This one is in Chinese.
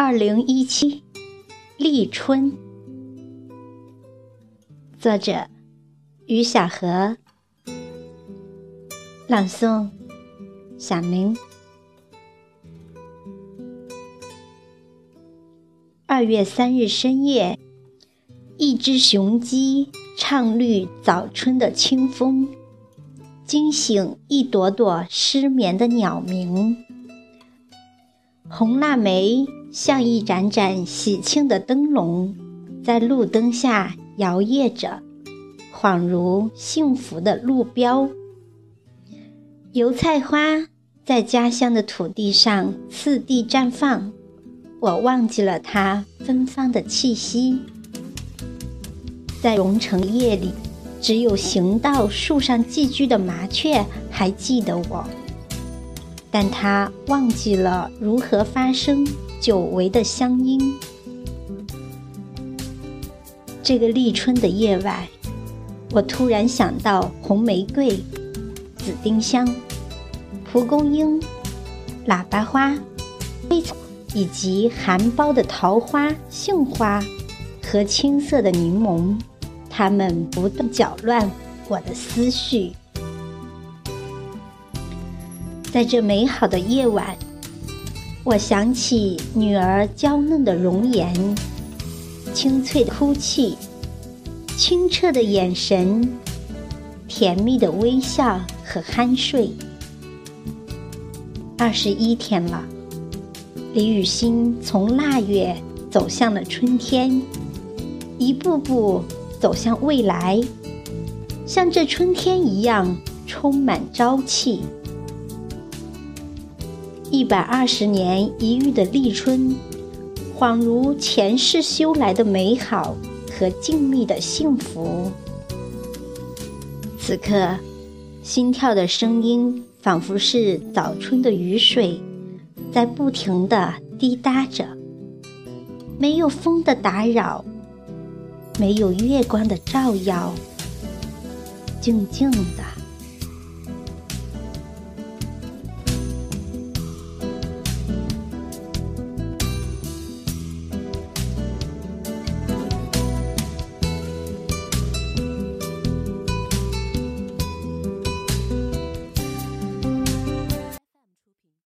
二零一七立春，作者于小河，朗诵小明。二月三日深夜，一只雄鸡唱绿早春的清风，惊醒一朵朵失眠的鸟鸣。红腊梅像一盏盏喜庆的灯笼，在路灯下摇曳着，恍如幸福的路标。油菜花在家乡的土地上次第绽放，我忘记了它芬芳的气息。在蓉城夜里，只有行到树上寄居的麻雀还记得我。但他忘记了如何发声久违的乡音。这个立春的夜晚，我突然想到红玫瑰、紫丁香、蒲公英、喇叭花、以及含苞的桃花、杏花和青色的柠檬，它们不断搅乱我的思绪。在这美好的夜晚，我想起女儿娇嫩的容颜、清脆的哭泣、清澈的眼神、甜蜜的微笑和酣睡。二十一天了，李雨欣从腊月走向了春天，一步步走向未来，像这春天一样充满朝气。一百二十年一遇的立春，恍如前世修来的美好和静谧的幸福。此刻，心跳的声音仿佛是早春的雨水，在不停地滴答着。没有风的打扰，没有月光的照耀，静静的。